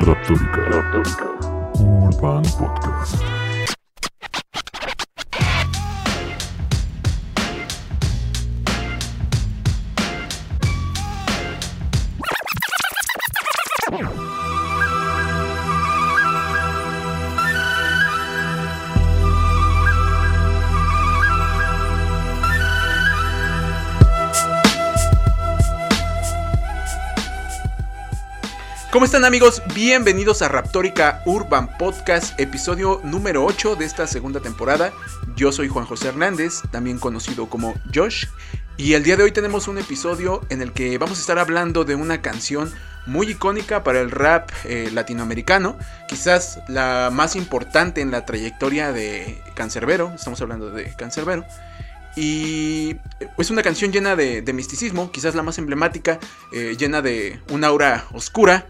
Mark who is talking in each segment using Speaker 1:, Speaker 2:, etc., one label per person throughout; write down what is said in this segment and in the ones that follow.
Speaker 1: Raptórica. Urban Podcast.
Speaker 2: ¿Cómo están amigos? Bienvenidos a Raptórica Urban Podcast, episodio número 8 de esta segunda temporada. Yo soy Juan José Hernández, también conocido como Josh, y el día de hoy tenemos un episodio en el que vamos a estar hablando de una canción muy icónica para el rap eh, latinoamericano, quizás la más importante en la trayectoria de Cancerbero, estamos hablando de Cancerbero. Y es una canción llena de, misticismo, quizás la más emblemática, eh, llena de un aura oscura.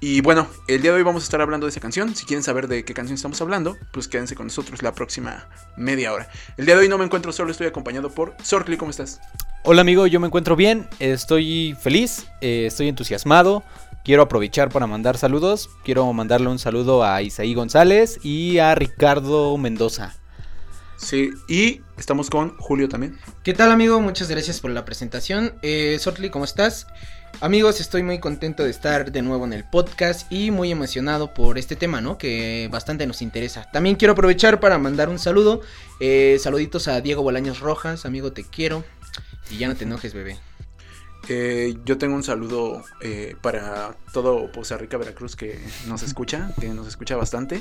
Speaker 2: Y bueno, el día de hoy vamos a estar hablando de esa canción. Si quieren saber de qué canción estamos hablando, pues quédense con nosotros la próxima media hora. El día de hoy no me encuentro solo, estoy acompañado por Sorkly, ¿cómo estás?
Speaker 3: Hola amigo, yo me encuentro bien, estoy feliz, eh, estoy entusiasmado. Quiero aprovechar para mandar saludos. Quiero mandarle un saludo a Isaí González y a Ricardo Mendoza.
Speaker 2: Sí, y estamos con Julio también.
Speaker 4: ¿Qué tal amigo? Muchas gracias por la presentación. Eh, Sortly, ¿cómo estás? Amigos, estoy muy contento de estar de nuevo en el podcast y muy emocionado por este tema, ¿no? Que bastante nos interesa. También quiero aprovechar para mandar un saludo. Eh, saluditos a Diego Bolaños Rojas, amigo, te quiero. Y ya no te enojes, bebé.
Speaker 2: Eh, yo tengo un saludo eh, para todo Poza Rica, Veracruz que nos escucha, que nos escucha bastante.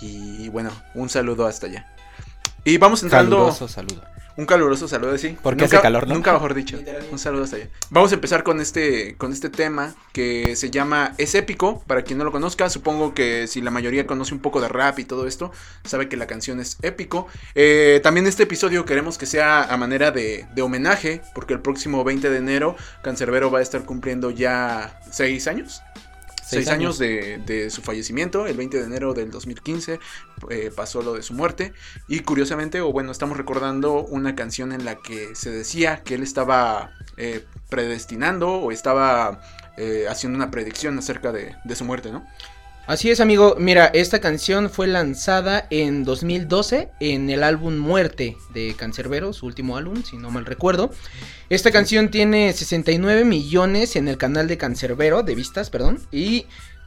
Speaker 2: Y bueno, un saludo hasta allá. Y vamos entrando.
Speaker 3: Caluroso saludo.
Speaker 2: Un caluroso saludo, sí.
Speaker 3: Porque
Speaker 2: nunca,
Speaker 3: hace calor, ¿no?
Speaker 2: Nunca mejor dicho. Un saludo hasta allá. Vamos a empezar con este, con este tema que se llama Es épico. Para quien no lo conozca, supongo que si la mayoría conoce un poco de rap y todo esto, sabe que la canción es épico. Eh, también este episodio queremos que sea a manera de, de homenaje, porque el próximo 20 de enero, Cancerbero va a estar cumpliendo ya seis años. Seis, años, de, de, su fallecimiento, el 20 de enero del 2015 eh, pasó lo de su muerte y curiosamente, o bueno, estamos recordando una canción en la que se decía que él estaba eh, predestinando o estaba eh, haciendo una predicción acerca de, de su muerte, ¿no?
Speaker 4: Así es, amigo. Mira, esta canción fue lanzada en 2012 en el álbum Muerte de Cancerbero, su último álbum, si no mal recuerdo. Esta canción tiene 69 millones en el canal de Cancerbero, de vistas, perdón, y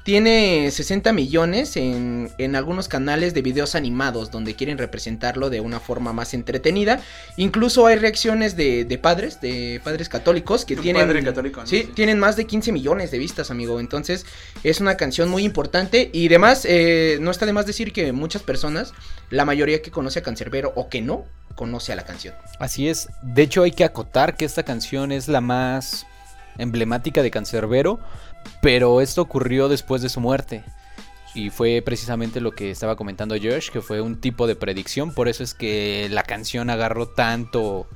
Speaker 4: tiene 60 millones en, en, algunos canales de videos animados donde quieren representarlo de una forma más entretenida. Incluso hay reacciones de, de padres, de padres católicos que tienen,
Speaker 2: padre católico, ¿no?
Speaker 4: sí, tienen más de 15 millones de vistas, amigo. Entonces es una canción muy importante y además eh, no está de más decir que muchas personas, la mayoría que conoce a Cancerbero o que no, conoce a la canción.
Speaker 3: Así es. De hecho hay que acotar que esta canción es la más emblemática de Cancerbero. Pero esto ocurrió después de su muerte. Y fue precisamente lo que estaba comentando Josh, que fue un tipo de predicción. Por eso es que la canción agarró tanto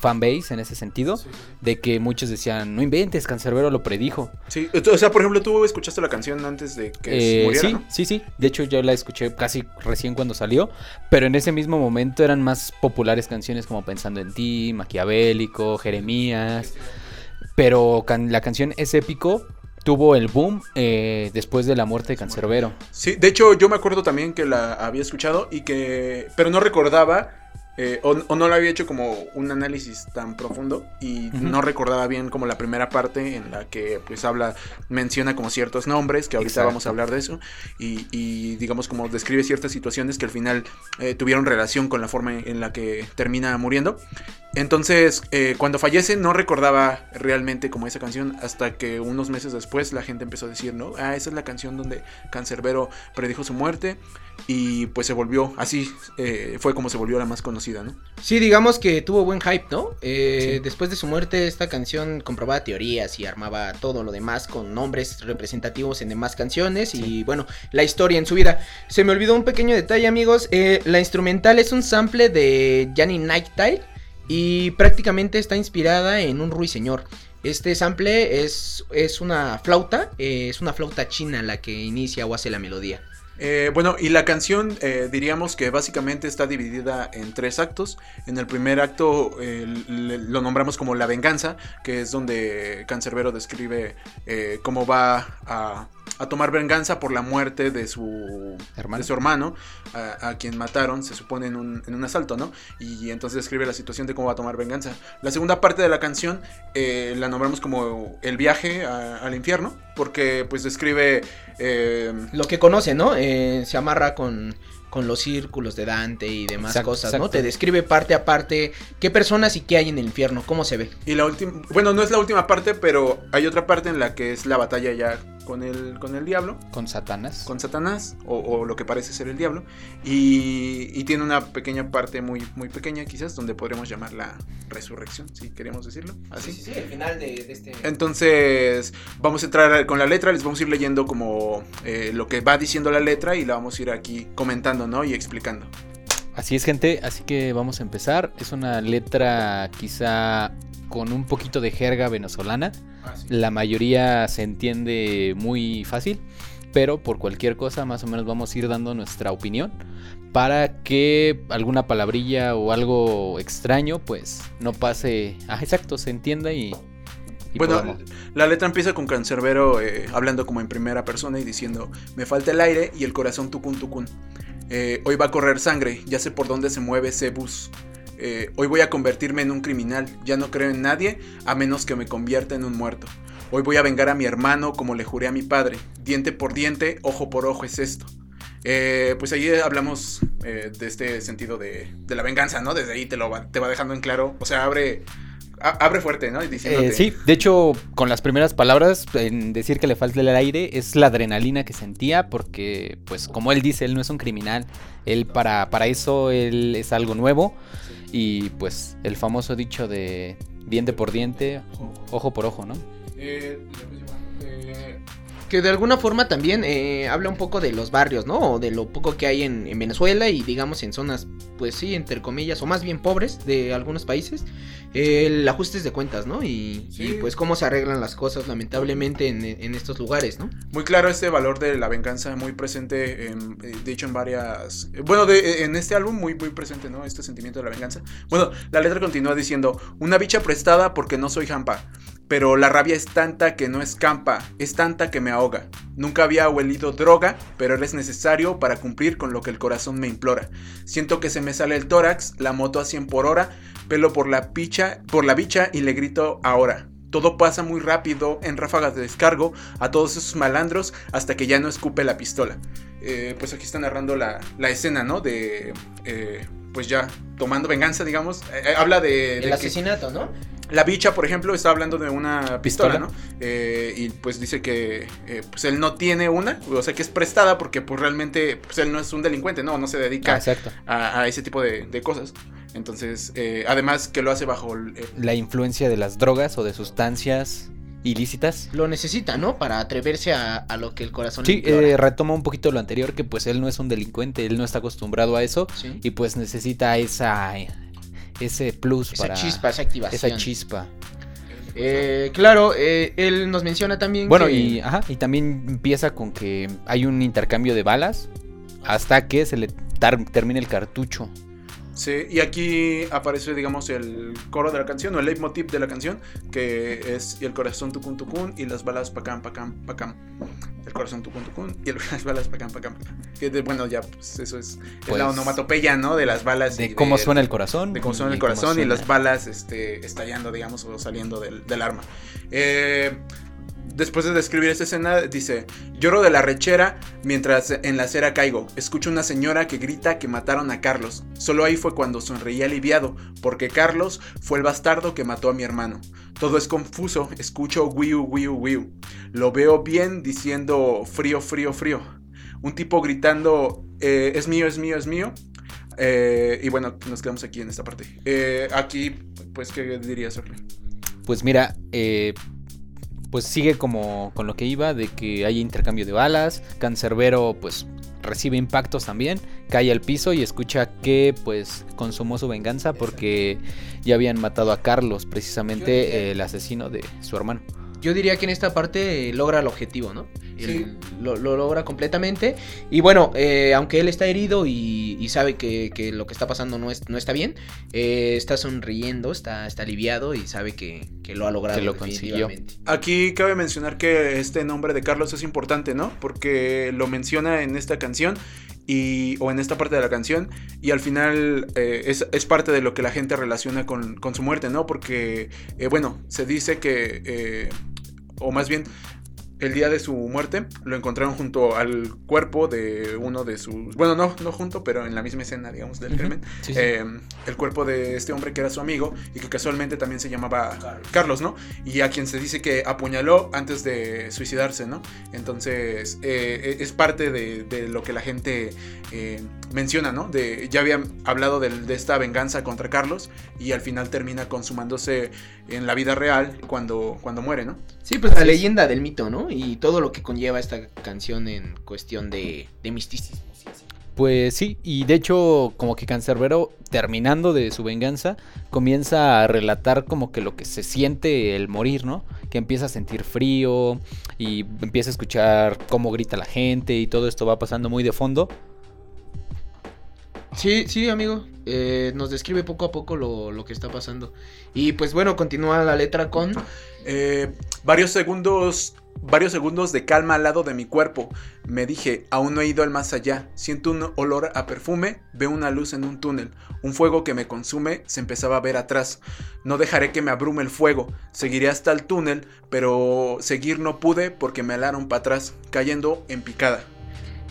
Speaker 3: fanbase en ese sentido. Sí, sí. De que muchos decían, no inventes, Cancerbero lo predijo.
Speaker 2: Sí, o sea, por ejemplo, tú escuchaste la canción antes de que
Speaker 3: eh,
Speaker 2: muriera,
Speaker 3: sí,
Speaker 2: ¿no?
Speaker 3: sí, sí. De hecho, yo la escuché casi recién cuando salió. Pero en ese mismo momento eran más populares canciones como Pensando en ti, Maquiavélico, Jeremías. Pero can la canción es épico tuvo el boom eh, después de la muerte de Cancerbero.
Speaker 2: Sí, de hecho yo me acuerdo también que la había escuchado y que, pero no recordaba eh, o, o, no lo había hecho como un análisis tan profundo y uh -huh. no recordaba bien como la primera parte en la que pues habla, menciona como ciertos nombres, que ahorita Exacto. vamos a hablar de eso, y, y, digamos como describe ciertas situaciones que al final eh, tuvieron relación con la forma en la que termina muriendo. Entonces, eh, cuando fallece no recordaba realmente como esa canción hasta que unos meses después la gente empezó a decir, ¿no? Ah, esa es la canción donde Cancerbero predijo su muerte y pues se volvió, así eh, fue como se volvió la más conocida, ¿no?
Speaker 4: Sí, digamos que tuvo buen hype, ¿no? Eh, sí. Después de su muerte esta canción comprobaba teorías y armaba todo lo demás con nombres representativos en demás canciones sí. y bueno, la historia en su vida. Se me olvidó un pequeño detalle amigos, la instrumental es un sample de Janny Nighttile y prácticamente está inspirada en un ruiseñor. Este sample es, es una flauta, eh, es una flauta china la que inicia o hace la melodía.
Speaker 2: Eh, bueno, y la canción eh, diríamos que básicamente está dividida en tres actos. En el primer acto lo nombramos como La Venganza, que es donde Cancerbero describe cómo va a a tomar venganza por la muerte de su
Speaker 3: Hermano.
Speaker 2: de su hermano, a, a quien mataron, se supone, en un, en un asalto, ¿no? Y entonces describe la situación de cómo va a tomar venganza. La segunda parte de la canción eh, la nombramos como el viaje a- al infierno, porque pues describe... eh,
Speaker 4: Lo que conoce, ¿no? Eh, se amarra con, con los círculos de Dante y demás
Speaker 3: Exacto,
Speaker 4: cosas, ¿no? Te describe parte a parte qué personas y qué hay en el infierno, cómo se ve.
Speaker 2: y la última... Bueno, no es la última parte, pero hay otra parte en la que es la batalla ya con el, con el diablo.
Speaker 3: Con Satanás.
Speaker 2: con Satanás, o, o lo que parece ser el diablo, y, y tiene una pequeña parte muy, muy pequeña quizás, donde podremos llamar la resurrección, si queremos decirlo así.
Speaker 4: sí, el final de, este...
Speaker 2: Entonces vamos a entrar con la letra, les vamos a ir leyendo como eh, lo que va diciendo la letra y la vamos a ir aquí comentando, ¿no? Y explicando.
Speaker 3: Así es, gente. Así que vamos a empezar. Es una letra quizá con un poquito de jerga venezolana. La mayoría se entiende muy fácil, pero por cualquier cosa más o menos vamos a ir dando nuestra opinión para que alguna palabrilla o algo extraño pues no pase, ah, exacto, se entienda y, y
Speaker 2: Bueno,
Speaker 3: podamos-
Speaker 2: la letra empieza con Cancerbero eh, hablando como en primera persona y diciendo, me falta el aire y el corazón tucún tucún. Eh, hoy va a correr sangre, ya sé por dónde se mueve ese bus. Eh, hoy voy a convertirme en un criminal, ya no creo en nadie a menos que me convierta en un muerto. Hoy voy a vengar a mi hermano como le juré a mi padre. Diente por diente, ojo por ojo es esto. Eh, pues ahí hablamos eh, de este sentido de, de la venganza, ¿no? Desde ahí te lo va, te va dejando en claro. O sea, abre, a- abre fuerte, ¿no?
Speaker 3: Eh, sí, de hecho, con las primeras palabras, en decir que le falta el aire, es la adrenalina que sentía, porque, pues, como él dice, él no es un criminal. Él, para, para eso, él es algo nuevo. Y, pues, el famoso dicho de diente por diente, ojo por ojo, ¿no?
Speaker 2: Eh,
Speaker 4: Que de alguna forma también eh, habla un poco de los barrios, ¿no? O de lo poco que hay en, en Venezuela y digamos en zonas, pues sí, entre comillas, o más bien pobres de algunos países. eh, el ajustes de cuentas, ¿no? Y,
Speaker 2: Sí.
Speaker 4: y, pues cómo se arreglan las cosas lamentablemente en, en estos lugares, ¿no?
Speaker 2: muy claro este valor de la venganza, muy presente, en, eh, de hecho en varias... eh, Bueno, de- en este álbum muy, muy presente, ¿no? Este sentimiento de la venganza. Bueno, la letra continúa diciendo, una bicha prestada porque no soy jampa, pero la rabia es tanta que no escampa, es tanta que me ahoga. Nunca había huelido droga, pero es necesario para cumplir con lo que el corazón me implora. Siento que se me sale el tórax, la moto a 100 por hora, pelo por la picha, por la bicha y le grito ahora. Todo pasa muy rápido, en ráfagas de descargo a todos esos malandros hasta que ya no escupe la pistola. Eh, pues aquí está narrando la, la escena, ¿no? De, eh, pues ya tomando venganza, digamos. Eh, habla de, de
Speaker 4: El
Speaker 2: que
Speaker 4: asesinato, ¿no?
Speaker 2: La bicha, por ejemplo, está hablando de una pistola,
Speaker 3: Pistola.
Speaker 2: ¿no? Eh, y pues dice que eh, pues él no tiene una, o sea que es prestada porque pues realmente pues él no es un delincuente, no, no se
Speaker 3: Ah,
Speaker 2: dedica
Speaker 3: exacto.
Speaker 2: a, a ese tipo de, de cosas. Entonces, eh, además que lo hace bajo el, eh,
Speaker 3: La influencia de las drogas o de sustancias ilícitas.
Speaker 4: Lo necesita, ¿no? Para atreverse a, a lo que el corazón le
Speaker 3: Sí, eh, retoma un poquito lo anterior, que pues él no es un delincuente, él no está acostumbrado a eso
Speaker 4: Sí.
Speaker 3: y pues necesita esa ese plus
Speaker 4: Esa
Speaker 3: para
Speaker 4: chispa, esa activación.
Speaker 3: esa chispa.
Speaker 4: Eh, claro, eh, él nos menciona también
Speaker 3: Bueno,
Speaker 4: que-
Speaker 3: y ajá, y también empieza con que hay un intercambio de balas hasta que se le tar- termine el cartucho.
Speaker 2: Sí, y aquí aparece, digamos, el coro de la canción, o el leitmotiv de la canción, que es y el corazón tucun tucun y las balas pacam pacam pacam. El corazón tucun tucun y las balas pacam pacam pacam. Que de- bueno, ya, pues eso es, es
Speaker 3: Pues,
Speaker 2: la onomatopeya, ¿no? De las balas. y
Speaker 3: De cómo suena el corazón.
Speaker 2: de cómo suena el corazón y las balas este, estallando, digamos, o saliendo del, del arma. Eh, después de describir esta escena, dice, lloro de la rechera mientras en la acera caigo. Escucho una señora que grita que mataron a Carlos. Solo ahí fue cuando sonreí aliviado, porque Carlos fue el bastardo que mató a mi hermano. Todo es confuso, escucho wiu, wiu, wiu. Lo veo bien diciendo frío, frío, frío. Un tipo gritando, eh, es mío, es mío, es mío. Eh, y bueno, nos quedamos aquí en esta parte. Eh, aquí, pues, ¿qué dirías, Orle?
Speaker 3: Pues mira, eh, pues sigue como con lo que iba, de que hay intercambio de balas. Cancerbero, pues recibe impactos también, cae al piso y escucha que pues consumó su venganza porque ya habían matado a Carlos, precisamente el asesino de su hermano.
Speaker 4: Yo diría que en esta parte eh, logra el objetivo, ¿no? Él lo, lo logra completamente. Y bueno, eh, aunque él está herido y, y sabe que, que lo que está pasando no, es, no está bien, eh, está sonriendo, está, está aliviado y sabe que, que lo ha logrado.
Speaker 3: Que lo consiguió.
Speaker 4: definitivamente.
Speaker 2: Aquí cabe mencionar que este nombre de Carlos es importante, ¿no? Porque lo menciona en esta canción y, o en esta parte de la canción y al final eh, es, es parte de lo que la gente relaciona con, con su muerte, ¿no? Porque, eh, bueno, se dice que, eh, o más bien, el día de su muerte lo encontraron junto al cuerpo de uno de sus... Bueno, no, no junto, pero en la misma escena, digamos, del
Speaker 3: Ujú.
Speaker 2: crimen.
Speaker 3: Sí, sí.
Speaker 2: Eh, el cuerpo de este hombre que era su amigo y que casualmente también se llamaba Carlos, ¿no? Y a quien se dice que apuñaló antes de suicidarse, ¿no? Entonces eh, es parte de, de lo que la gente eh, menciona, ¿no? De, ya habían hablado del- de, esta venganza contra Carlos y al final termina consumándose en la vida real cuando, cuando muere, ¿no?
Speaker 4: Sí, pues la leyenda del mito, ¿no? Y todo lo que conlleva esta canción en cuestión de, de misticismo. sí.
Speaker 3: Pues sí, y de hecho como que Cancerbero terminando de su venganza comienza a relatar como que lo que se siente el morir, ¿no? Que empieza a sentir frío y empieza a escuchar cómo grita la gente y todo esto va pasando muy de fondo.
Speaker 4: Sí, sí, amigo. eh, nos describe poco a poco lo, lo que está pasando. Y pues bueno, continúa la letra con...
Speaker 2: Eh, varios segundos, varios segundos de calma al lado de mi cuerpo. Me dije, aún no he ido al más allá. Siento un olor a perfume, veo una luz en un túnel. Un fuego que me consume se empezaba a ver atrás. No dejaré que me abrume el fuego. Seguiré hasta el túnel, pero seguir no pude porque me alaron para atrás, cayendo en picada.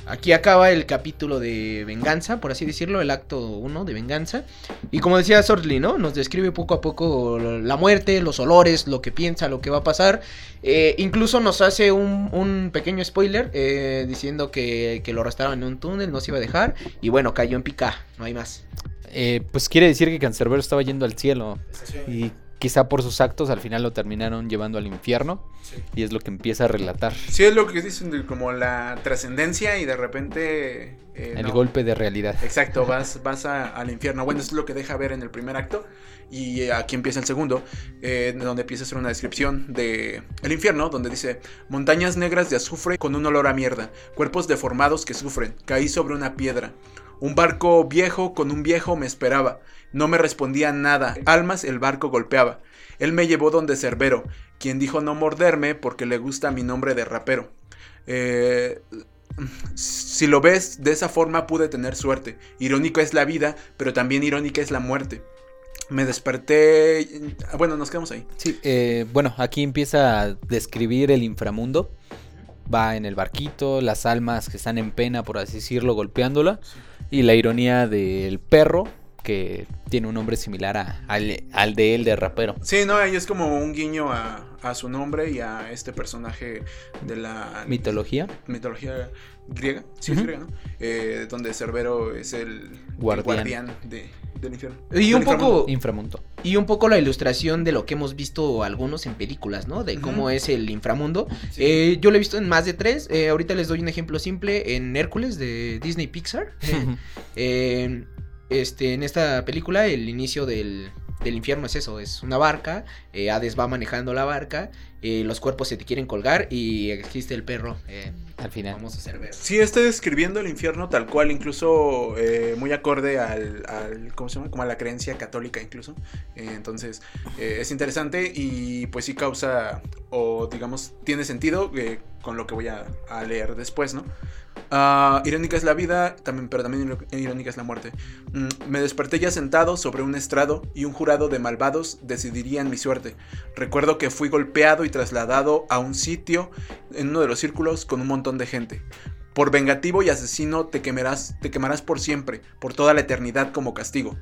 Speaker 4: Aquí acaba el capítulo de venganza, por así decirlo, el acto 1 de venganza. Y como decía Sortley, ¿no? Nos describe poco a poco la muerte, los olores, lo que piensa, lo que va a pasar. Eh, incluso nos hace un, un pequeño spoiler eh, diciendo que, que lo arrastraban en un túnel, no se iba a dejar. Y bueno, cayó en pica, no hay más.
Speaker 3: Eh, pues quiere decir que Cancerbero estaba yendo al cielo y quizá por sus actos al final lo terminaron llevando al infierno y es lo que empieza a relatar.
Speaker 2: Sí, es lo que dicen de como la trascendencia y de repente... eh,
Speaker 3: El
Speaker 2: no.
Speaker 3: golpe de realidad.
Speaker 2: Exacto, vas, vas a- al infierno. Bueno, eso es lo que deja ver en el primer acto. Y eh, aquí empieza el segundo, eh, donde empieza a hacer una descripción de el infierno, donde dice, montañas negras de azufre con un olor a mierda, cuerpos deformados que sufren, caí sobre una piedra. Un barco viejo con un viejo me esperaba, no me respondía nada, almas el barco golpeaba. Él me llevó donde Cerbero, quien dijo no morderme porque le gusta mi nombre de rapero. Eh, si lo ves de esa forma pude tener suerte. Irónica es la vida, pero también irónica es la muerte. Me desperté... Bueno, nos quedamos ahí.
Speaker 3: Sí, eh, bueno, aquí empieza a describir el inframundo. Va en el barquito, las almas que están en pena, por así decirlo, golpeándola. Y la ironía del perro, que tiene un nombre similar a- al, al de él de rapero.
Speaker 2: Sí, no, ahí es como un guiño a, a su nombre y a este personaje de la
Speaker 3: Mitología.
Speaker 2: mitología griega. Sí, es griega, ¿no? Eh, donde Cerbero es el el
Speaker 3: Guardián.
Speaker 2: de, del infierno.
Speaker 4: Y un poco,
Speaker 3: Inframundo.
Speaker 4: y un poco la ilustración de lo que hemos visto algunos en películas, ¿no? De cómo es el inframundo.
Speaker 2: Sí.
Speaker 4: Eh, yo lo he visto en más de tres. eh, ahorita les doy un ejemplo simple en Hércules de Disney Pixar. Eh, este, en esta película, el inicio del, del infierno es eso: es una barca. eh, Hades va manejando la barca. eh, los cuerpos se te quieren colgar y existe el perro. eh,
Speaker 3: Al final.
Speaker 4: famoso Cerbero.
Speaker 2: Sí, está describiendo el infierno tal cual, incluso eh, muy acorde al, al- ¿cómo se llama? Como a la creencia católica incluso. Eh, entonces, eh, es interesante y pues sí causa, o digamos, tiene sentido eh, con lo que voy a, a leer después, ¿no? Ah, irónica es la vida, también, pero también irónica es la muerte. Mm, me desperté ya sentado sobre un estrado y un jurado de malvados decidirían mi suerte. Recuerdo que fui golpeado y trasladado a un sitio en uno de los círculos con un montón de gente. Por vengativo y asesino te quemarás, te quemarás por siempre, por toda la eternidad como castigo.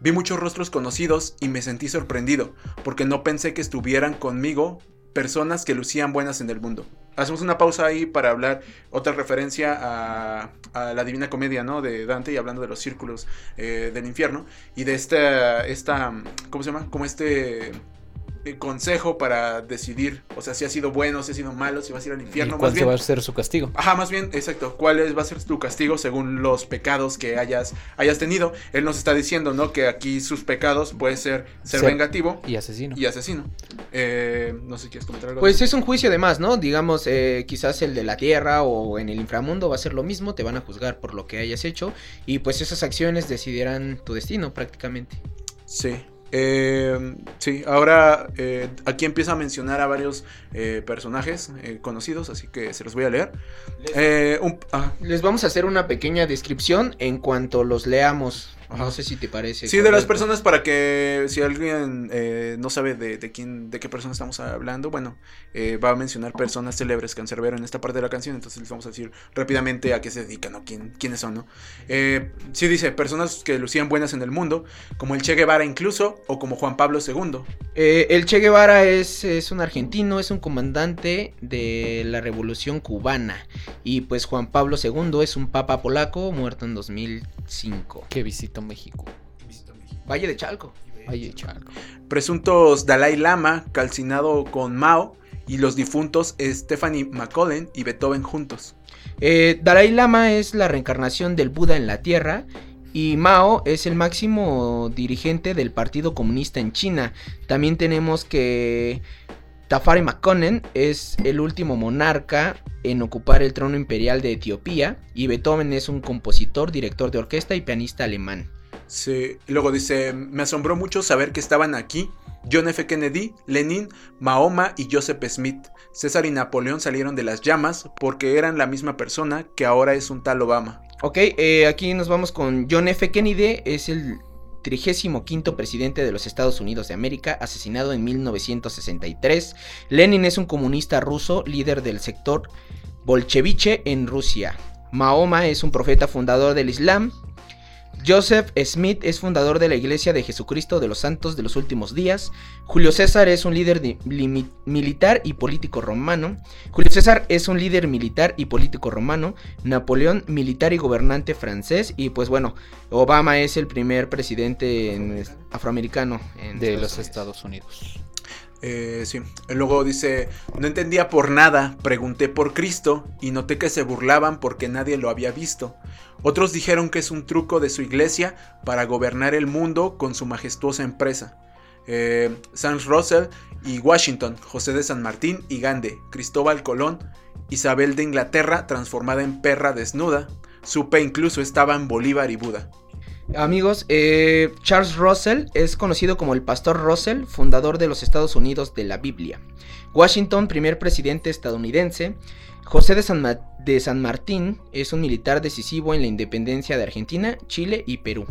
Speaker 2: Vi muchos rostros conocidos y me sentí sorprendido, porque no pensé que estuvieran conmigo personas que lucían buenas en el mundo. Hacemos una pausa ahí para hablar otra referencia a, a la Divina Comedia, ¿no? De Dante y hablando de los círculos eh, del infierno y de esta, esta, ¿cómo se llama? Como este consejo para decidir, o sea, si ha sido bueno, si ha sido malo, si vas a ir al
Speaker 3: ¿Y
Speaker 2: infierno.
Speaker 3: cuál
Speaker 2: Más bien,
Speaker 3: va a ser su castigo?
Speaker 2: Ajá, más bien, exacto. ¿Cuál es, va a ser tu castigo según los pecados que hayas, hayas tenido? Él nos está diciendo, ¿no? Que aquí sus pecados puede ser ser
Speaker 3: Ser-
Speaker 2: vengativo
Speaker 3: Y asesino.
Speaker 2: y asesino. Eh, no sé si quieres comentar algo.
Speaker 4: Pues es un juicio de más, ¿no? Digamos, eh, quizás el de la tierra o en el inframundo va a ser lo mismo, te van a juzgar por lo que hayas hecho y pues esas acciones decidirán tu destino prácticamente.
Speaker 2: Sí. Eh, sí, ahora eh, aquí empieza a mencionar a varios eh, personajes eh, conocidos, así que se los voy a leer. Eh, un- ah,
Speaker 4: Les vamos a hacer una pequeña descripción en cuanto los leamos.
Speaker 2: Ajá.
Speaker 4: No sé si te parece.
Speaker 2: Sí, de las personas para que si alguien eh, no sabe de, de quién, de qué persona estamos hablando, bueno, eh, va a mencionar personas célebres cancerbero en esta parte de la canción, entonces les vamos a decir rápidamente a qué se dedican o quién, quiénes son, ¿no? Eh, sí dice, personas que lucían buenas en el mundo, como el Che Guevara incluso, o como Juan Pablo II.
Speaker 4: Eh, el Che Guevara es, es un argentino, es un comandante de la revolución cubana. Y pues Juan Pablo II es un papa polaco muerto en 2005.
Speaker 3: Que visitó México.
Speaker 4: Valle de Chalco.
Speaker 3: Ay, Chalco.
Speaker 2: Presuntos Dalai Lama, calcinado con Mao, y los difuntos Stephanie McCollen y Beethoven juntos.
Speaker 4: Eh, Dalai Lama es la reencarnación del Buda en la Tierra y Mao es el máximo dirigente del Partido Comunista en China. También tenemos que Tafari Makonnen es el último monarca en ocupar el trono imperial de Etiopía y Beethoven es un compositor, director de orquesta y pianista alemán.
Speaker 2: Sí, luego dice, me asombró mucho saber que estaban aquí. John F. Kennedy, Lenin, Mahoma y Joseph Smith. César y Napoleón salieron de las llamas porque eran la misma persona que ahora es un tal Obama.
Speaker 4: Ok, eh, aquí nos vamos con John F. Kennedy, es el 35 presidente de los Estados Unidos de América, asesinado en 1963. Lenin es un comunista ruso, líder del sector bolcheviche en Rusia. Mahoma es un profeta fundador del Islam. Joseph Smith es fundador de la Iglesia de Jesucristo de los Santos de los Últimos Días. Julio César es un líder de- militar y político romano. Julio César es un líder militar y político romano. Napoleón, militar y gobernante francés. Y pues bueno, Obama es el primer presidente en- afroamericano en
Speaker 3: De
Speaker 4: Estados
Speaker 3: los
Speaker 4: Unidos.
Speaker 3: Estados Unidos.
Speaker 2: Eh, sí. Luego dice, no entendía por nada, pregunté por Cristo y noté que se burlaban porque nadie lo había visto. Otros dijeron que es un truco de su iglesia para gobernar el mundo con su majestuosa empresa. Eh, Sans Russell y Washington, José de San Martín y Gande, Cristóbal Colón, Isabel de Inglaterra transformada en perra desnuda. Supe incluso estaban Bolívar y Buda.
Speaker 4: Amigos, eh, Charles Russell es conocido como el Pastor Russell, fundador de los Estados Unidos de la Biblia. Washington, primer presidente estadounidense. José de San, Ma- de San Martín es un militar decisivo en la independencia de Argentina, Chile y Perú.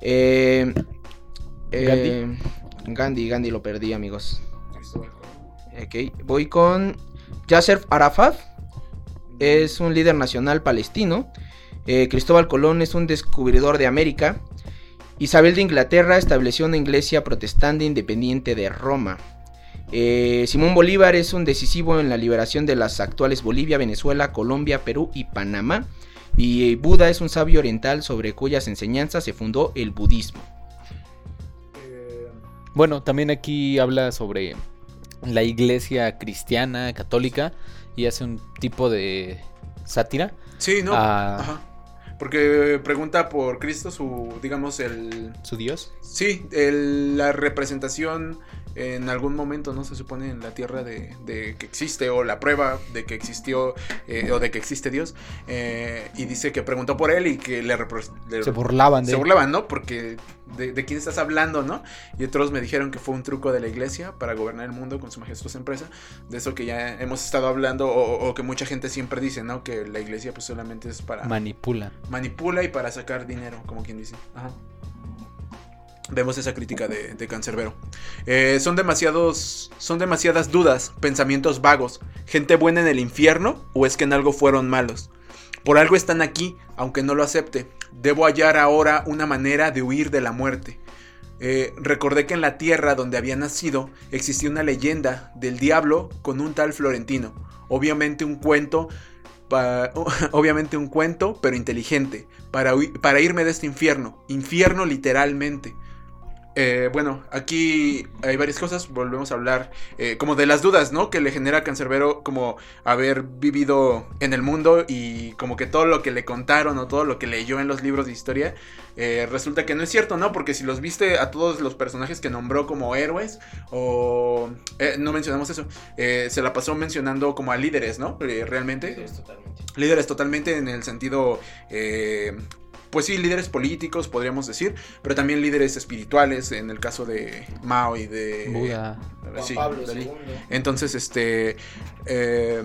Speaker 4: Eh, eh, Gandhi, Gandhi lo perdí, amigos. Ok, voy con Yasser Arafat. Es un líder nacional palestino. Eh, Cristóbal Colón es un descubridor de América. Isabel de Inglaterra estableció una iglesia protestante independiente de Roma. Eh, Simón Bolívar es un decisivo en la liberación de las actuales Bolivia, Venezuela, Colombia, Perú y Panamá. Y Buda es un sabio oriental sobre cuyas enseñanzas se fundó el budismo.
Speaker 3: Bueno, también aquí habla sobre la iglesia cristiana, católica, y hace un tipo de sátira.
Speaker 2: Sí, ¿no? Ajá. Porque pregunta por Cristo su, digamos, el...
Speaker 3: ¿Su Dios?
Speaker 2: Sí, el- la representación en algún momento, ¿no? Se supone en la tierra de, de que existe o la prueba de que existió eh, o de que existe Dios. eh, y dice que preguntó por él y que le, le-
Speaker 3: Se burlaban de
Speaker 2: se
Speaker 3: él.
Speaker 2: burlaban, ¿no? Porque de, de quién estás hablando, ¿no? Y otros me dijeron que fue un truco de la iglesia para gobernar el mundo con su majestuosa empresa. De eso que ya hemos estado hablando o, o que mucha gente siempre dice, ¿no? Que la iglesia pues solamente es para
Speaker 3: Manipulan.
Speaker 2: manipula y para sacar dinero, como quien dice. Ajá. Vemos esa crítica de, de Cancerbero. Eh, son demasiados. Son demasiadas dudas, pensamientos vagos. ¿Gente buena en el infierno? ¿O es que en algo fueron malos? Por algo están aquí, aunque no lo acepte. Debo hallar ahora una manera de huir de la muerte. Eh, recordé que en la tierra donde había nacido existía una leyenda del diablo con un tal Florentino. Obviamente un cuento obviamente un cuento, pero inteligente, para, para irme de este infierno, infierno literalmente. Eh, bueno, aquí hay varias cosas. Volvemos a hablar eh, como de las dudas, ¿no? Que le genera a Cancerbero como haber vivido en el mundo y como que todo lo que le contaron o todo lo que leyó en los libros de historia eh, resulta que no es cierto, ¿no? Porque si los viste a todos los personajes que nombró como héroes o... eh, no mencionamos eso. eh, se la pasó mencionando como a líderes, ¿no? Eh, realmente.
Speaker 4: totalmente.
Speaker 2: Líderes totalmente en el sentido, eh, pues sí, líderes políticos, podríamos decir, pero también líderes espirituales, en el caso de Mao y de...
Speaker 3: Buda.
Speaker 2: Sí,
Speaker 4: Juan Pablo. II.
Speaker 2: Entonces, este... eh,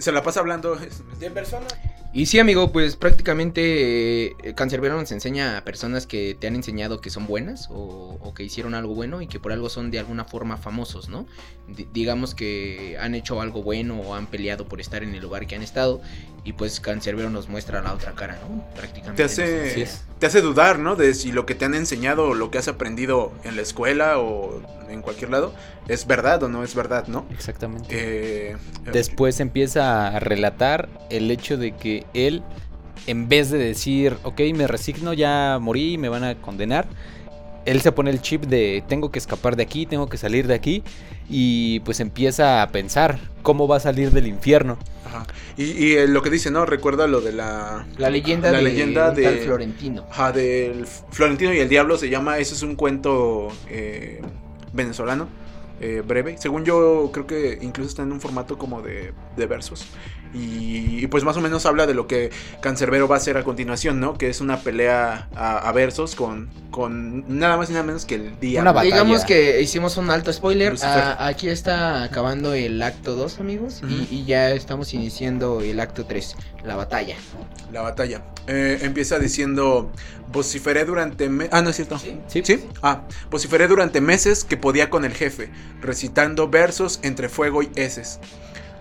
Speaker 2: se la pasa hablando...
Speaker 4: De persona. Y sí, amigo, pues prácticamente eh, Cancerbero nos enseña a personas que te han enseñado que son buenas o, o que hicieron algo bueno y que por algo son de alguna forma famosos, ¿no? Di- digamos que han hecho algo bueno o han peleado por estar en el lugar que han estado y pues Cancerbero nos muestra la otra cara, ¿no? Prácticamente.
Speaker 2: Te hace, te hace dudar, ¿no? De si lo que te han enseñado o lo que has aprendido en la escuela o en cualquier lado es verdad o no es verdad, ¿no?
Speaker 3: Exactamente.
Speaker 2: Eh,
Speaker 3: Después empieza a relatar el hecho de que él, en vez de decir, ok, me resigno, ya morí, me van a condenar, él se pone el chip de tengo que escapar de aquí, tengo que salir de aquí, y pues empieza a pensar cómo va a salir del infierno.
Speaker 2: ajá. Y, y, eh, lo que dice, ¿no? Recuerda lo de la...
Speaker 4: La leyenda
Speaker 2: La
Speaker 4: de
Speaker 2: leyenda
Speaker 4: un
Speaker 2: de-
Speaker 4: tal Florentino.
Speaker 2: Ajá, del Florentino y el Diablo se llama, ese es un cuento eh, venezolano, eh, breve. Según yo, creo que incluso está en un formato como de, de versos. Y, y pues más o menos habla de lo que Cancerbero va a hacer a continuación, ¿no? Que es una pelea a, a versos con, con nada más y nada menos que el Diablo.
Speaker 3: Una batalla.
Speaker 4: Digamos que hicimos un alto spoiler. Ah, aquí está acabando el acto 2, amigos. Y, y ya estamos iniciando el acto 3, la batalla.
Speaker 2: La batalla. Eh, empieza diciendo, vociferé durante... me- ah, no es cierto.
Speaker 4: Sí.
Speaker 3: Sí.
Speaker 2: ¿Sí? Ah, vociferé durante meses que podía con el jefe, recitando versos entre fuego y heces.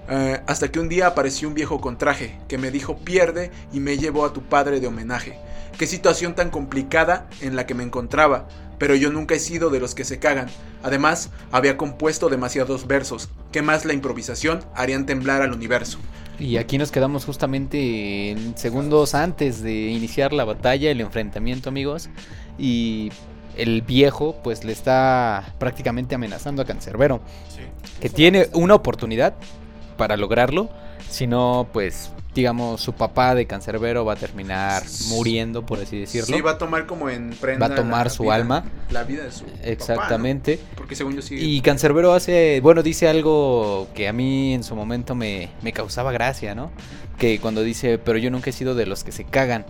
Speaker 2: Eh, hasta que un día apareció un viejo con traje que me dijo pierde y me llevó a tu padre de homenaje. Qué situación tan complicada en la que me encontraba, pero yo nunca he sido de los que se cagan. Además, había compuesto demasiados versos, que más la improvisación harían temblar al universo.
Speaker 3: Y aquí nos quedamos justamente en segundos antes de iniciar la batalla, el enfrentamiento, amigos. Y el viejo, pues le está prácticamente amenazando a Cancerbero. Que tiene una oportunidad para lograrlo. Si no, pues, digamos, su papá de Cancerbero va a terminar muriendo, por así decirlo.
Speaker 2: Sí, va a tomar como en prenda
Speaker 3: Va a tomar
Speaker 2: la
Speaker 3: su
Speaker 2: vida-
Speaker 3: alma.
Speaker 2: La vida de su papá, ¿no?
Speaker 3: Exactamente.
Speaker 2: Porque según yo sí.
Speaker 3: Y Cancerbero hace, bueno, dice algo que a mí en su momento me, me causaba gracia, ¿no? Que cuando dice, pero yo nunca he sido de los que se cagan.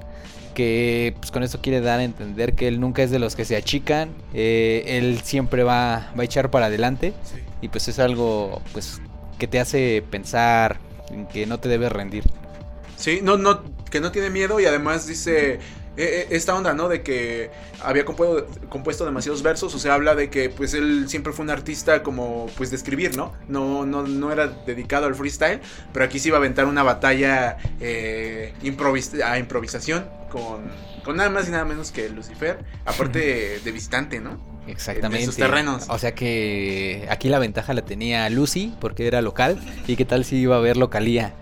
Speaker 3: Que pues con eso quiere dar a entender que él nunca es de los que se achican. eh, él siempre va, va a echar para adelante.
Speaker 2: Sí.
Speaker 3: Y pues es algo pues que te hace pensar en que no te debes rendir.
Speaker 2: Sí, no, no, que no tiene miedo y además dice eh, eh, esta onda, ¿no? De que había compuesto, compuesto demasiados versos, o sea, habla de que pues él siempre fue un artista como pues de escribir, ¿no? No, no, no era dedicado al freestyle, pero aquí sí iba a aventar una batalla eh, improvis- a improvisación con, con nada más y nada menos que Lucifer, aparte de visitante, ¿no?
Speaker 3: Exactamente.
Speaker 2: sus terrenos.
Speaker 3: O sea que aquí la ventaja la tenía Lucy porque era local. Y qué tal si iba a haber localía.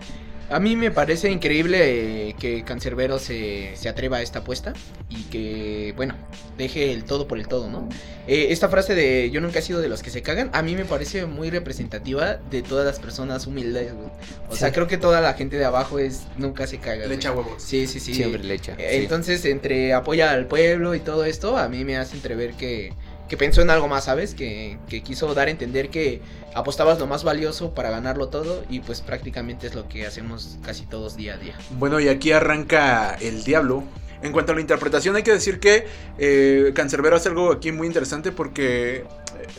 Speaker 4: A mí me parece increíble eh, que Cancerbero se, se atreva a esta apuesta y que, bueno, deje el todo por el todo, ¿no? Eh, esta frase de yo nunca he sido de los que se cagan, a mí me parece muy representativa de todas las personas humildes, güey. O sea, creo que toda la gente de abajo es nunca se caga.
Speaker 2: Le echa huevos.
Speaker 4: Sí, sí, sí.
Speaker 3: Siempre le echa.
Speaker 4: Eh,
Speaker 3: sí.
Speaker 4: Entonces, entre apoya al pueblo y todo esto, a mí me hace entrever que, que pensó en algo más, ¿sabes? Que, quiso dar a entender que apostabas lo más valioso para ganarlo todo y pues prácticamente es lo que hacemos casi todos día a día.
Speaker 2: Bueno, y aquí arranca el diablo. En cuanto a la interpretación, hay que decir que eh, Cancerbero hace algo aquí muy interesante porque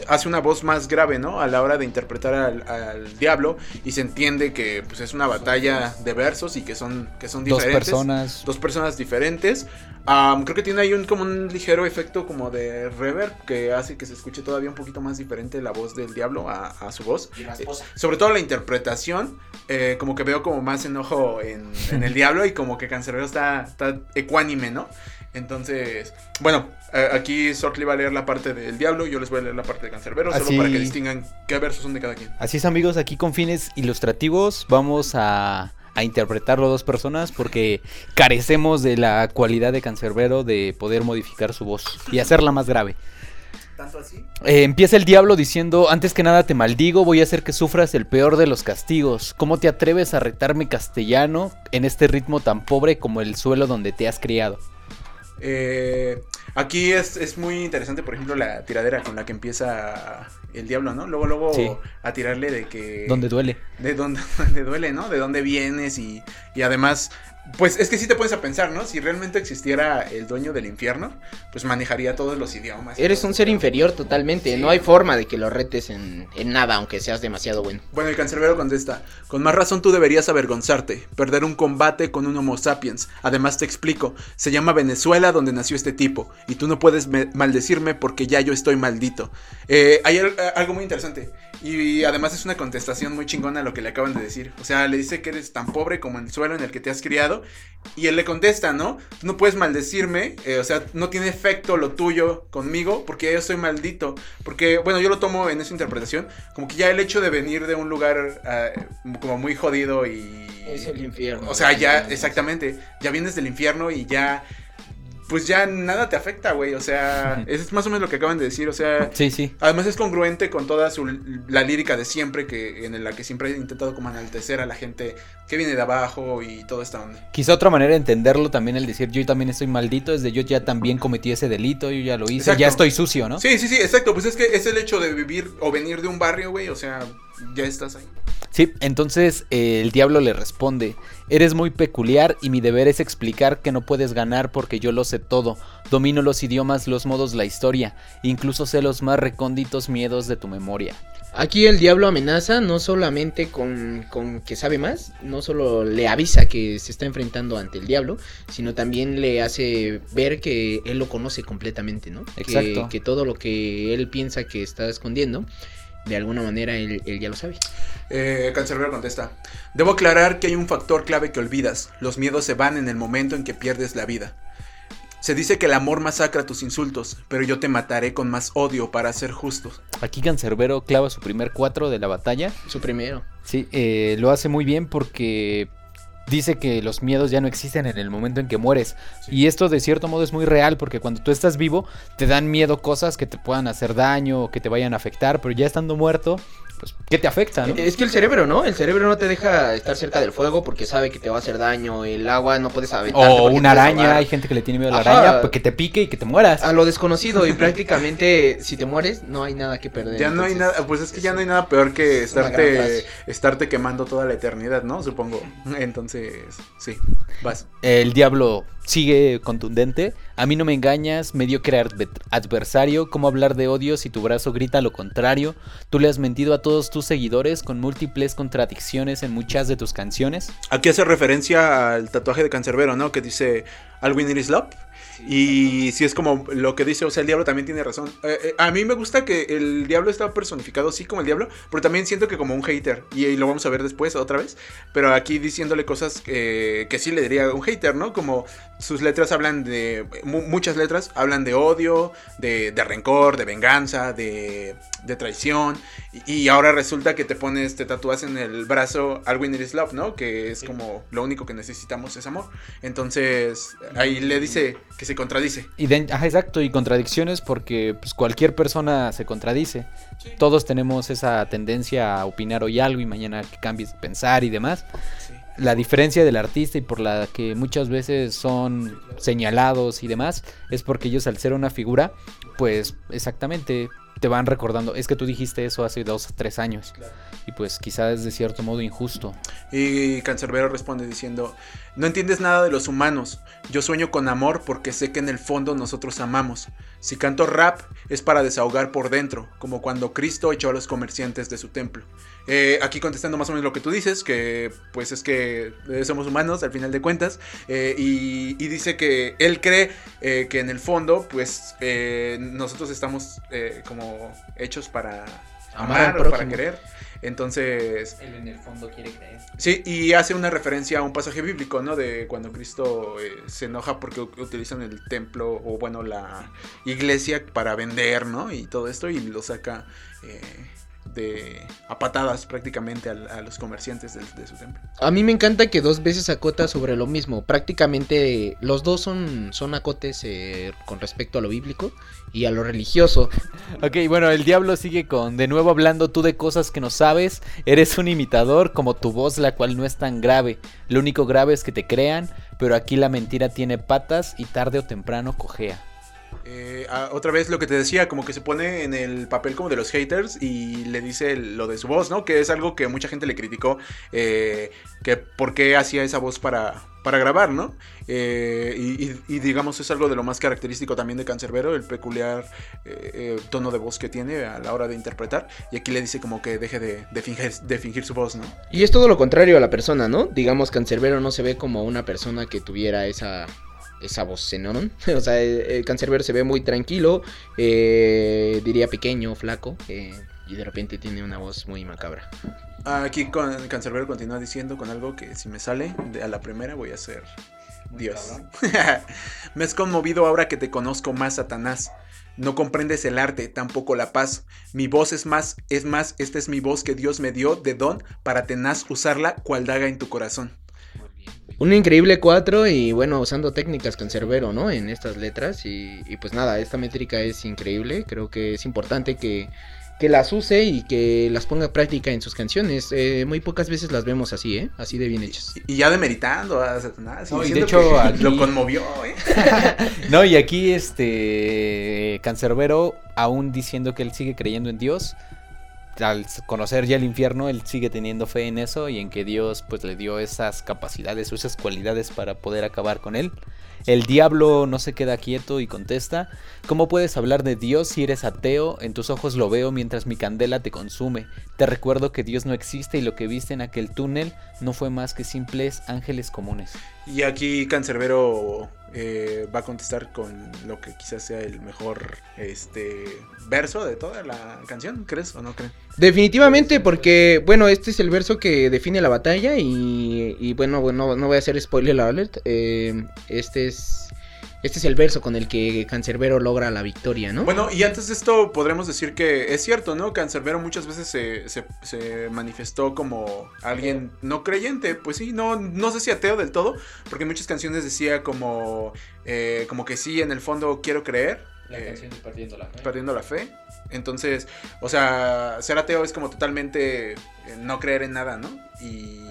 Speaker 2: hace una voz más grave, ¿no? A la hora de interpretar al, al diablo y se entiende que pues, es una batalla de versos y que son, que son
Speaker 3: Dos
Speaker 2: diferentes.
Speaker 3: personas.
Speaker 2: Dos personas diferentes. Am, creo que tiene ahí un, como un ligero efecto como de reverb que hace que se escuche todavía un poquito más diferente la voz del diablo a, a su voz. Eh, sobre todo la interpretación, eh, como que veo como más enojo en, en el diablo y como que Cancerbero está, está ecuánime, ¿no? Entonces, bueno, eh, aquí Sortly va a leer la parte del diablo, yo les voy a leer la parte de Cancerbero,
Speaker 3: Así-
Speaker 2: solo para que distingan qué versos son de cada quien.
Speaker 3: Así es amigos, aquí con fines ilustrativos vamos a, a interpretarlo dos personas porque carecemos de la cualidad de Cancerbero de poder modificar su voz y hacerla más grave.
Speaker 2: ¿Tanto así?
Speaker 3: Eh, empieza el diablo diciendo, antes que nada te maldigo, voy a hacer que sufras el peor de los castigos. ¿Cómo te atreves a retarme castellano en este ritmo tan pobre como el suelo donde te has criado?
Speaker 2: Eh, aquí es, es muy interesante, por ejemplo, la tiradera con la que empieza el diablo, ¿no? Luego, luego
Speaker 3: Sí.
Speaker 2: a tirarle de que...
Speaker 3: Donde duele.
Speaker 2: de dónde te duele, ¿no? De dónde vienes y, y además, pues es que sí te pones a pensar, ¿no? Si realmente existiera el dueño del infierno, pues manejaría todos los idiomas.
Speaker 4: Eres un ser inferior totalmente.
Speaker 2: Sí.
Speaker 4: No hay forma de que lo retes en, en nada, aunque seas demasiado bueno.
Speaker 2: Bueno, el cancerbero contesta, con más razón tú deberías avergonzarte, perder un combate con un homo sapiens. Además te explico, se llama Venezuela donde nació este tipo, y tú no puedes me- maldecirme porque ya yo estoy maldito. Eh, hay al- algo muy interesante, y además es una contestación muy chingona a lo que le acaban de decir. O sea, le dice que eres tan pobre como el suelo en el que te has criado, y él le contesta, ¿no? Tú no puedes maldecirme, eh, o sea, no tiene efecto lo tuyo conmigo porque yo soy maldito. Porque, bueno, yo lo tomo en esa interpretación, como que ya el hecho de venir de un lugar ah, como muy jodido y...
Speaker 4: Es el infierno.
Speaker 2: O sea, ya, exactamente, ya vienes del infierno y ya... Pues ya nada te afecta, güey. O sea, eso es más o menos lo que acaban de decir. O sea,
Speaker 3: Sí, sí.
Speaker 2: Además es congruente con toda su, la lírica de siempre, que en la que siempre he intentado como enaltecer a la gente que viene de abajo y toda esta onda.
Speaker 3: Quizá otra manera de entenderlo también el decir yo también estoy maldito es de yo ya también cometí ese delito, yo ya lo hice,
Speaker 2: Exacto.
Speaker 3: ya estoy sucio, ¿no?
Speaker 2: Sí, sí, sí, exacto. Pues es que es el hecho de vivir o venir de un barrio, güey. O sea, ya estás ahí.
Speaker 3: Sí, entonces eh, el diablo le responde, eres muy peculiar y mi deber es explicar que no puedes ganar porque yo lo sé todo, domino los idiomas, los modos, la historia, incluso sé los más recónditos miedos de tu memoria.
Speaker 4: Aquí el diablo amenaza no solamente con, con que sabe más, no solo le avisa que se está enfrentando ante el diablo, sino también le hace ver que él lo conoce completamente, ¿no? Que-
Speaker 3: Exacto.
Speaker 4: Que, todo lo que él piensa que está escondiendo, de alguna manera él, él ya lo sabe.
Speaker 2: Eh, Cancerbero contesta. Debo aclarar que hay un factor clave que olvidas. Los miedos se van en el momento en que pierdes la vida. Se dice que el amor masacra tus insultos, pero yo te mataré con más odio para ser justos.
Speaker 3: Aquí Cancerbero clava su primer cuatro de la batalla,
Speaker 4: Su primero.
Speaker 3: sí, eh, lo hace muy bien porque dice que los miedos ya no existen en el momento en que mueres. Y esto de cierto modo es muy real porque cuando tú estás vivo te dan miedo cosas que te puedan hacer daño o que te vayan a afectar, pero ya estando muerto, pues, ¿qué te afecta, no?
Speaker 4: Es que el cerebro, ¿no? El cerebro no te deja estar cerca del fuego porque sabe que te va a hacer daño. El agua no puedes aventarte.
Speaker 3: O una araña, hay gente que le tiene miedo a la
Speaker 4: Ajá.
Speaker 3: araña, pues, que te pique y que te mueras.
Speaker 4: A lo desconocido y prácticamente si te mueres no hay nada que perder.
Speaker 2: Ya no hay nada, pues es que ya no hay nada peor que estarte, estarte quemando toda la eternidad, ¿no? Supongo. Entonces, sí, vas.
Speaker 3: El diablo sigue contundente. A mí no me engañas, mediocre adver- adversario. ¿Cómo hablar de odio si tu brazo grita lo contrario? Tú le has mentido a todos tus seguidores con múltiples contradicciones en muchas de tus canciones.
Speaker 2: Aquí hace referencia al tatuaje de Cancerbero, ¿no? Que dice All we need is love. Y si es como lo que dice, o sea, el diablo también tiene razón. Eh, eh, a mí me gusta que el diablo está personificado sí como el diablo, pero también siento que como un hater. Y, y lo vamos a ver después otra vez. Pero aquí diciéndole cosas que, que sí le diría a un hater, ¿no? Como sus letras hablan de. mu- muchas letras hablan de odio, de, de rencor, de venganza, de, de traición. Y, y ahora resulta que te pones, te tatúas en el brazo we need is love, ¿no? Que es como lo único que necesitamos es amor. Entonces, ahí le dice que se contradice.
Speaker 3: Y de- ajá, exacto, y contradicciones porque pues, cualquier persona se contradice. Todos tenemos esa tendencia a opinar hoy algo y mañana que cambies de pensar y demás. La diferencia del artista y por la que muchas veces son señalados y demás es porque ellos al ser una figura, pues exactamente te van recordando, es que tú dijiste eso hace dos o tres años y pues quizás es de cierto modo injusto.
Speaker 2: Y Cancerbero responde diciendo, no entiendes nada de los humanos, yo sueño con amor porque sé que en el fondo nosotros amamos. Si canto rap es para desahogar por dentro, como cuando Cristo echó a los comerciantes de su templo. Eh, aquí contestando más o menos lo que tú dices, que pues es que eh, somos humanos al final de cuentas, eh, y, y dice que él cree eh, que en el fondo pues nosotros estamos como hechos para
Speaker 4: Amar
Speaker 2: amar o para querer. Entonces,
Speaker 3: Él en el fondo quiere creer.
Speaker 2: Sí, y hace una referencia a un pasaje bíblico, ¿no? De cuando Cristo eh, se enoja porque utilizan el templo o, bueno, la iglesia para vender, ¿no? Y todo esto y lo saca eh, de a patadas prácticamente a, a los comerciantes de, de su templo.
Speaker 4: A mí me encanta que dos veces acota sobre lo mismo. Prácticamente los dos son, son acotes eh, con respecto a lo bíblico y a lo religioso.
Speaker 3: Ok, bueno, el diablo sigue con, de nuevo hablando tú de cosas que no sabes, eres un imitador como tu voz, la cual no es tan grave. Lo único grave es que te crean, pero aquí la mentira tiene patas y tarde o temprano cojea.
Speaker 2: Eh, ah, otra vez lo que te decía, como que se pone en el papel como de los haters y le dice lo de su voz, ¿no? Que es algo que mucha gente le criticó, eh, que por qué hacía esa voz para, para grabar, ¿no? Eh, y, digamos es algo de lo más característico también de Cancerbero, el peculiar eh, eh, tono de voz que tiene a la hora de interpretar. Y aquí le dice como que deje de, de fingir, de fingir su voz, ¿no?
Speaker 4: Y es todo lo contrario a la persona, ¿no? Digamos, Cancerbero no se ve como una persona que tuviera esa, esa voz ¿no? O sea, el, el Cancerbero se ve muy tranquilo, eh, diría pequeño, flaco, eh, y de repente tiene una voz muy macabra.
Speaker 2: Aquí con Cancerbero continúa diciendo con algo que si me sale de- a la primera voy a ser Dios. me has conmovido ahora que te conozco más, Satanás. No comprendes el arte, tampoco la paz. Mi voz es más, es más, esta es mi voz que Dios me dio de don para tenaz usarla cual daga en tu corazón.
Speaker 4: Un increíble 4 y bueno, usando técnicas Cancerbero, ¿no? En estas letras y, y pues nada, esta métrica es increíble, creo que es importante que, que las use y que las ponga en práctica en sus canciones. Eh, muy pocas veces las vemos así, ¿eh? Así de bien hechas.
Speaker 2: Y, y ya demeritando a Satanás. y
Speaker 3: No, y de hecho, aquí-
Speaker 2: lo conmovió, ¿eh?
Speaker 3: No, y aquí este Cancerbero, aún diciendo que él sigue creyendo en Dios, al conocer ya el infierno, él sigue teniendo fe en eso y en que Dios pues le dio esas capacidades o esas cualidades para poder acabar con él. El diablo no se queda quieto y contesta, ¿cómo puedes hablar de Dios si eres ateo? En tus ojos lo veo mientras mi candela te consume. Te recuerdo que Dios no existe y lo que viste en aquel túnel no fue más que simples ángeles comunes.
Speaker 2: Y aquí Cancerbero eh, va a contestar con lo que quizás sea el mejor este verso de toda la canción, ¿crees o no crees?
Speaker 4: Definitivamente, porque, bueno, este es el verso que define la batalla y, y bueno, bueno, no voy a hacer spoiler alert. eh, este es este es el verso con el que Cancerbero logra la victoria, ¿no?
Speaker 2: Bueno, y antes de esto podremos decir que es cierto, ¿no? Cancerbero muchas veces se, se- se manifestó como alguien no creyente, pues sí, no, no sé si ateo del todo, porque en muchas canciones decía como, eh, como que sí, en el fondo quiero creer. eh,
Speaker 3: de Perdiendo la Fe.
Speaker 2: perdiendo la fe. Entonces, o sea, ser ateo es como totalmente eh, no creer en nada, ¿no? Y...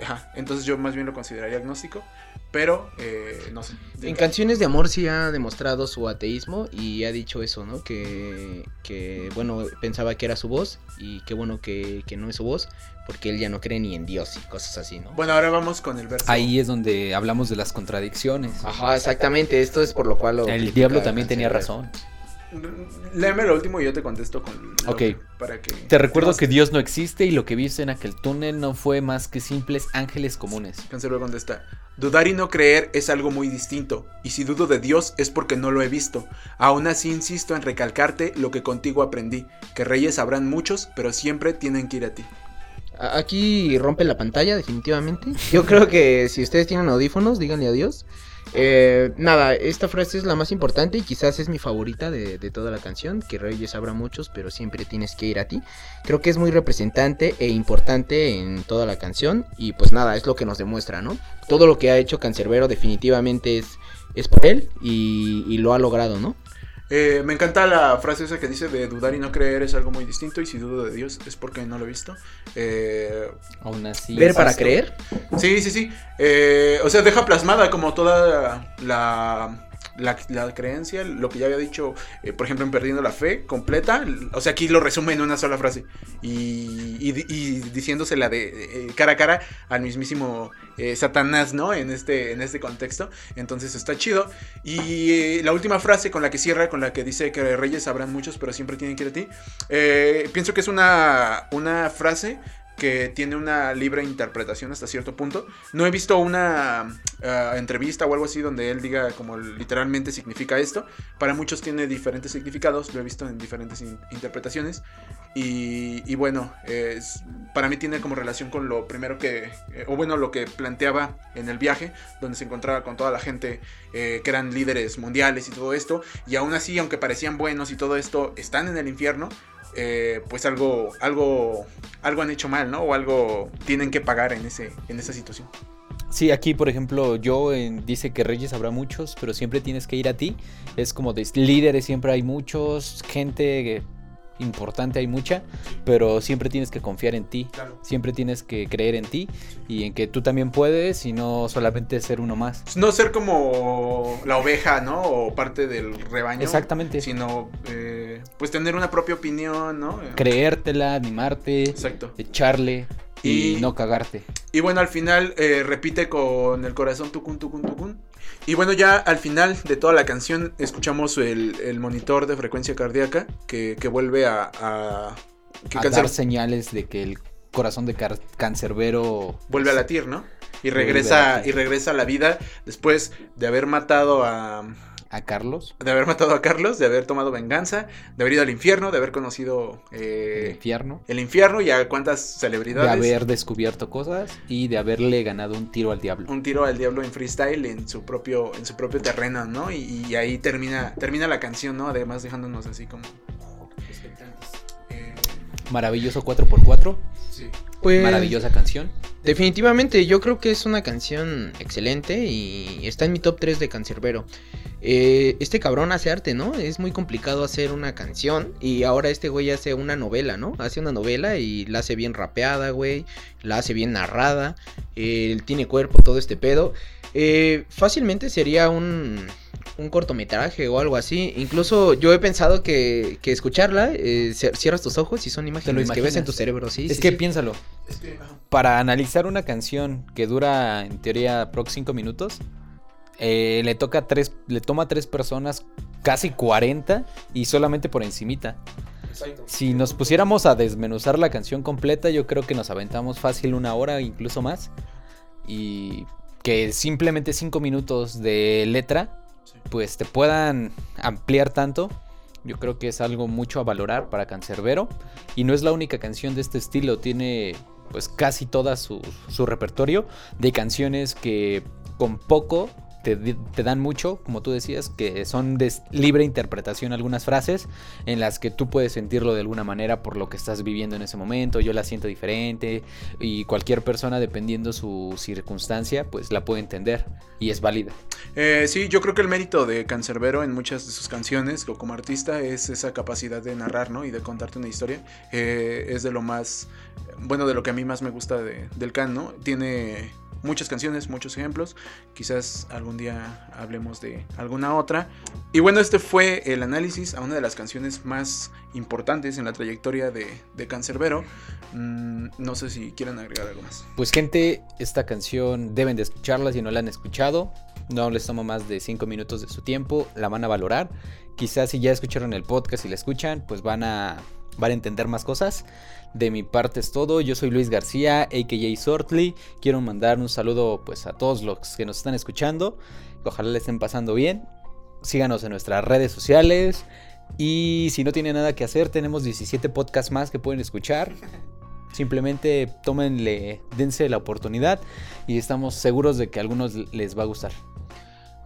Speaker 2: Ajá, entonces yo más bien lo consideraría agnóstico, pero eh, no sé.
Speaker 4: En canciones de amor sí ha demostrado su ateísmo y ha dicho eso, ¿no? Que, que bueno, pensaba que era su voz y qué bueno que, que no es su voz, porque él ya no cree ni en Dios y cosas así, ¿no?
Speaker 2: Bueno, ahora vamos con el verso.
Speaker 3: Ahí es donde hablamos de las contradicciones.
Speaker 4: Ajá, exactamente, esto es por lo cual lo
Speaker 3: El diablo también tenía razón.
Speaker 2: Léeme lo último y yo te contesto con lo
Speaker 3: Ok.
Speaker 2: que- para que
Speaker 3: Te recuerdo que. Dios no existe y lo que viste en aquel túnel no fue más que simples ángeles comunes.
Speaker 2: Cancerbero contesta, dudar y no creer es algo muy distinto, y si dudo de Dios es porque no lo he visto. Aún así insisto en recalcarte lo que contigo aprendí, que reyes habrán muchos, pero siempre tienen que ir a ti.
Speaker 4: Aquí rompe la pantalla, definitivamente. Yo creo que si ustedes tienen audífonos, díganle adiós. Eh, nada, esta frase es la más importante y quizás es mi favorita de, toda la canción, que Reyes habrá muchos, pero siempre tienes que ir a ti. Creo que es muy representante e importante en toda la canción y pues nada, es lo que nos demuestra, ¿no? Todo lo que ha hecho Cancerbero definitivamente es, es por él y lo ha logrado, ¿no?
Speaker 2: Eh, me encanta la frase esa que dice de dudar y no creer es algo muy distinto, y si dudo de Dios es porque no lo he visto. Eh,
Speaker 3: Aún así.
Speaker 4: Ver para creer.
Speaker 2: Sí, sí, sí. Eh, o sea, deja plasmada como toda la, la, la creencia, lo que ya había dicho, eh, por ejemplo, en Perdiendo la Fe, completa. O sea, aquí lo resume en una sola frase. Y, y, di- y diciéndosela de eh, cara a cara al mismísimo eh, Satanás, ¿no? En este, en este contexto. Entonces está chido. Y la última frase con la que cierra, con la que dice que reyes habrán muchos, pero siempre tienen que ir a ti. pienso que es una, una frase que tiene una libre interpretación hasta cierto punto. No he visto una ah, entrevista o algo así donde él diga como literalmente significa esto. Para muchos tiene diferentes significados, lo he visto en diferentes in- interpretaciones. Y, y bueno, es- para mí tiene como relación con lo primero que, eh, o bueno, lo que planteaba en el viaje, donde se encontraba con toda la gente eh, que eran líderes mundiales y todo esto. Y aún así, aunque parecían buenos y todo esto, están en el infierno. Eh, pues algo, algo, algo han hecho mal, ¿no? O algo tienen que pagar en, ese, en esa situación.
Speaker 3: Sí, aquí por ejemplo, yo dice que reyes habrá muchos, pero siempre tienes que ir a ti. Es como de líderes siempre hay muchos, gente importante hay mucha, pero siempre tienes que confiar en ti, siempre tienes que creer en ti y en que tú también puedes y no solamente ser uno más.
Speaker 2: No ser como la oveja, ¿no? O parte del rebaño.
Speaker 3: Exactamente.
Speaker 2: Sino, eh, pues tener una propia opinión, ¿no?
Speaker 3: Creértela, animarte,
Speaker 2: Exacto.
Speaker 3: echarle. Y, no cagarte.
Speaker 2: Y bueno, al final eh, repite con el corazón tucun, tucun, tucun. Y bueno, ya al final de toda la canción escuchamos el, monitor de frecuencia cardíaca que, vuelve a... a,
Speaker 3: dar señales de que el corazón de cancerbero...
Speaker 2: Vuelve a latir, ¿no? Y regresa, y regresa a la vida después de haber matado a
Speaker 3: a Carlos.
Speaker 2: De haber matado a Carlos, de haber tomado venganza, de haber ido al infierno, de haber conocido
Speaker 3: eh, el infierno.
Speaker 2: El infierno y a cuántas celebridades.
Speaker 3: De haber descubierto cosas y de haberle ganado un tiro al diablo.
Speaker 2: Un tiro al diablo en freestyle en su propio, en su propio terreno, ¿no? Y, ahí termina, termina la canción, ¿no? Además dejándonos así como
Speaker 3: Maravilloso 4x4.
Speaker 2: Sí.
Speaker 3: Pues, Maravillosa canción.
Speaker 4: Definitivamente, yo creo que es una canción excelente y está en mi top 3 de Cancerbero. Eh, este cabrón hace arte, ¿no? Es muy complicado hacer una canción y ahora este güey hace una novela, ¿no? Hace una novela y la hace bien rapeada, güey, la hace bien narrada, él tiene cuerpo, todo este pedo. Eh, fácilmente sería un, un cortometraje o algo así. Incluso yo he pensado que, que escucharla, eh, cierras tus ojos y son imágenes que ves en tu cerebro, sí.
Speaker 3: Es que piénsalo. Para analizar una canción que dura en teoría prox 5 minutos, eh, le toca tres, le toma a tres personas casi 40 y solamente por encimita. Si nos pusiéramos a desmenuzar la canción completa, yo creo que nos aventamos fácil una hora, incluso más. Y que simplemente cinco minutos de letra, pues te puedan ampliar tanto. Yo creo que es algo mucho a valorar para Cancerbero. Y no es la única canción de este estilo, tiene pues casi todo su, su repertorio de canciones que con poco te, dan mucho, como tú decías, que son de libre interpretación algunas frases en las que tú puedes sentirlo de alguna manera por lo que estás viviendo en ese momento, yo la siento diferente y cualquier persona dependiendo su circunstancia pues la puede entender y es válida.
Speaker 2: Eh, sí, yo creo que el mérito de Cancerbero en muchas de sus canciones como artista es esa capacidad de narrar ¿no? y de contarte una historia. Eh, es de lo más, bueno, de lo que a mí más me gusta del Can, ¿no? Tiene muchas canciones, muchos ejemplos. Quizás algún día hablemos de alguna otra. Y bueno, este fue el análisis a una de las canciones más importantes en la trayectoria de, de Cancerbero. Mm, no sé si quieren agregar algo más.
Speaker 3: Pues gente, esta canción deben de escucharla si no la han escuchado. No les toma más de 5 minutos de su tiempo, la van a valorar. Quizás si ya escucharon el podcast y la escuchan, pues van a, van a entender más cosas. De mi parte es todo. Yo soy Luis García, a.k.a. Sortly. Quiero mandar un saludo pues a todos los que nos están escuchando. Ojalá le estén pasando bien. Síganos en nuestras redes sociales. Y si no tienen nada que hacer, tenemos 17 podcasts más que pueden escuchar. Simplemente tómenle, dense la oportunidad y estamos seguros de que a algunos les va a gustar.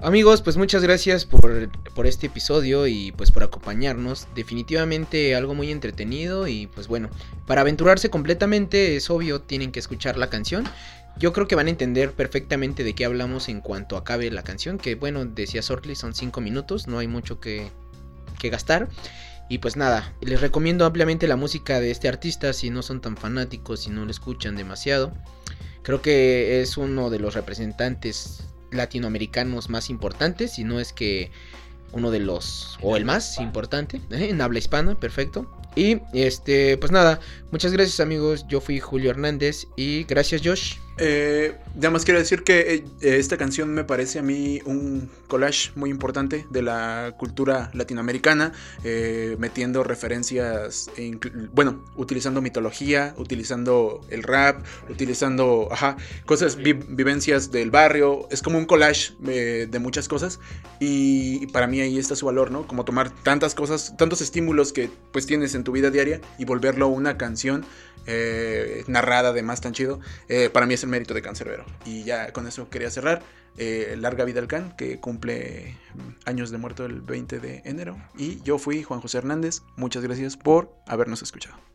Speaker 4: Amigos, pues muchas gracias por, este episodio y pues por acompañarnos. Definitivamente algo muy entretenido y pues bueno, para aventurarse completamente es obvio, tienen que escuchar la canción. Yo creo que van a entender perfectamente de qué hablamos en cuanto acabe la canción, que bueno, decía Sortley, son 5 minutos, no hay mucho que, que gastar. Y pues nada, les recomiendo ampliamente la música de este artista si no son tan fanáticos, si no lo escuchan demasiado. Creo que es uno de los representantes latinoamericanos más importantes, si no es que uno de los, o el más importante, ¿eh? en habla hispana, perfecto. Y este, pues nada, muchas gracias amigos, yo fui Julio Hernández y gracias Josh.
Speaker 2: Eh, además quiero decir que eh, esta canción me parece a mí un collage muy importante de la cultura latinoamericana, eh, metiendo referencias, e bueno, utilizando mitología, utilizando el rap, utilizando, ajá, cosas, vivencias del barrio, es como un collage eh, de muchas cosas y para mí ahí está su valor, ¿no? Como tomar tantas cosas, tantos estímulos que pues tienes en tu vida diaria y volverlo una canción eh, narrada además tan chido, eh, para mí es el mérito de Cancerbero. Y ya con eso quería cerrar. eh, Larga Vida al Can, que cumple mm, años de muerto el 20 de enero. Y yo fui Juan José Hernández. Muchas gracias por habernos escuchado.